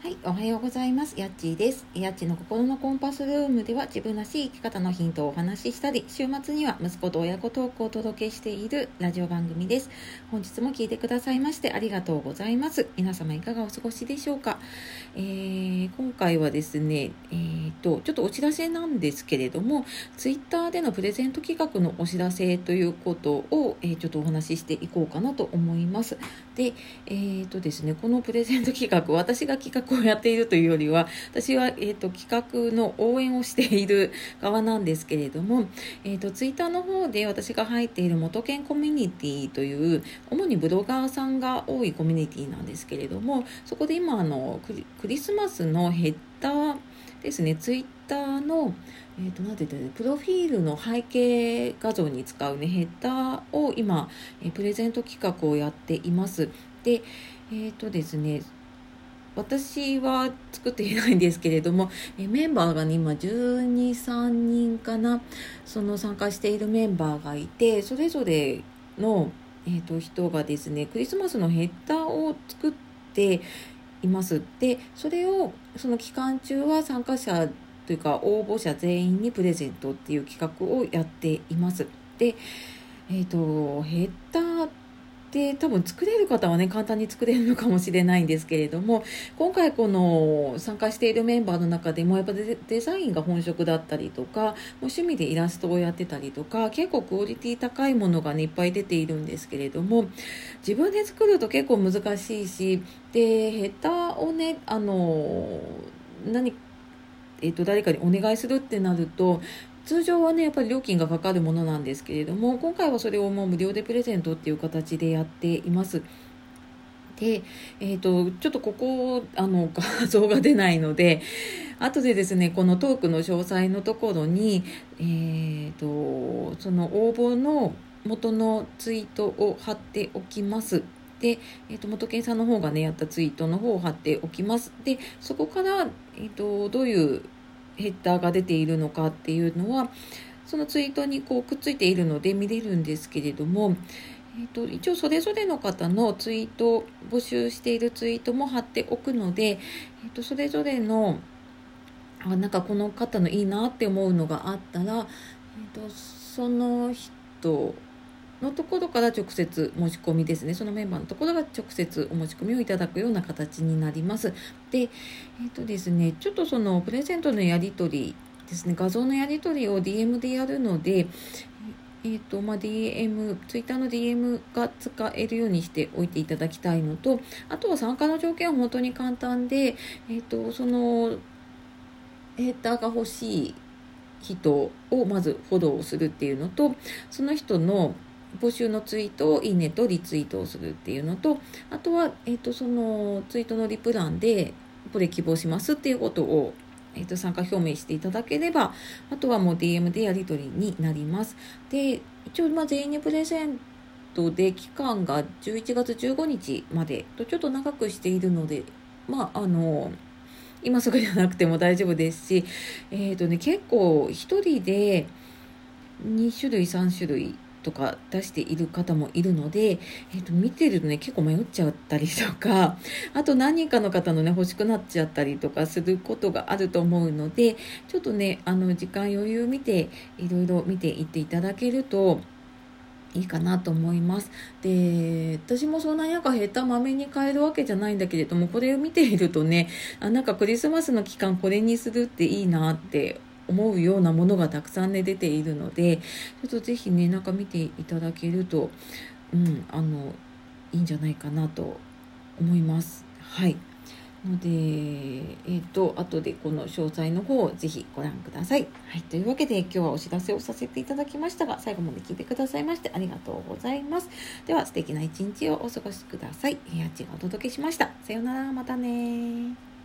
はい、おはようございます。やっちーです。やっちの心のコンパスルームでは自分らしい生き方のヒントをお話ししたり、週末には息子と親子トークをお届けしているラジオ番組です。本日も聞いてくださいましてありがとうございます。皆様いかがお過ごしでしょうか？えー今回はですね、えと、ちょっとお知らせなんですけれども、ツイッターでのプレゼント企画のお知らせということを、えーちょっとお話ししていこうかなと思います。で、えーとですね、このプレゼント企画、私が企画をやっているというよりは、私は、えー、と企画の応援をしている側なんですけれども、えー、とツイッターの方で私が入っている元研コミュニティという、主にブロガーさんが多いコミュニティなんですけれども、そこで今あのクリ、クリスマスのヘッダーですね、ツイッターの、えー、となんて言ったプロフィールの背景画像に使うねヘッダーを今、プレゼント企画をやっています。でえっ、とですね私は作っていないんですけれどもメンバーがね今123人かな。その参加しているメンバーがいてそれぞれの、えー、と人がですねクリスマスのヘッダーを作っています。でそれをその期間中は参加者というか応募者全員にプレゼントっていう企画をやっています。でえっ、と減ったーって多分作れる方はね簡単に作れるのかもしれないんですけれども今回この参加しているメンバーの中でもやっぱデデザインが本職だったりとかもう趣味でイラストをやってたりとか結構クオリティ高いものがねいっぱい出ているんですけれども自分で作ると結構難しいしでヘッダーをねあの何えっと誰かにお願いするってなると通常はねやっぱり料金がかかるものなんですけれども今回はそれをもう無料でプレゼントっていう形でやっています。で、えー、とちょっとここあの 画像が出ないので後でですねこのトークの詳細のところに、えー、とその応募の元のツイートを貼っておきます。で、えー、と元健さんの方がねやったツイートの方を貼っておきます。でそこから、えー、とどういうヘッダーが出ているのかっていうのはそのツイートにこうくっついているので見れるんですけれども、えー、と一応それぞれの方のツイート募集しているツイートも貼っておくので、えー、とそれぞれのあなんかこの方のいいなって思うのがあったら、えー、とその人のところから直接申し込みですね。そのメンバーのところが直接お申し込みをいただくような形になります。でえっ、とですねちょっとそのプレゼントのやり取りですね。画像のやり取りを DM でやるのでえっ、とまあ DM ツイッターの DM が使えるようにしておいていただきたいのとあとは参加の条件は本当に簡単でえっ、とそのヘッダーが欲しい人をまずフォローするっていうのとその人の募集のツイートをいいねとリツイートをするっていうのとあとは、えー、とそのツイートのリプ欄でこれ希望しますっていうことを、えー、と参加表明していただければあとはもう DM でやり取りになります。で一応まあ全員にプレゼントで期間が11月15日までとちょっと長くしているのでまああの今すぐじゃなくても大丈夫ですしえっ、とね結構1人で2種類3種類とか出している方もいるので、えー、と見てるとね結構迷っちゃったりとか あと何人かの方のね欲しくなっちゃったりとかすることがあると思うのでちょっとねあの時間余裕見ていろいろ見ていっていただけるといいかなと思います。で、私もそんなになんかヘッダーまめに変えるわけじゃないんだけれども、これを見ているとね、あなんかクリスマスの期間これにするっていいなって思うようなものがたくさんね出ているのでちょっとぜひねなんか見ていただけるとうんあのいいんじゃないかなと思います。はい。のでえっ、と後でこの詳細の方をぜひご覧ください。はい。というわけで今日はお知らせをさせていただきましたが最後まで聞いてくださいましてありがとうございます。では素敵な一日をお過ごしください。部屋ちがお届けしました。さようなら。またね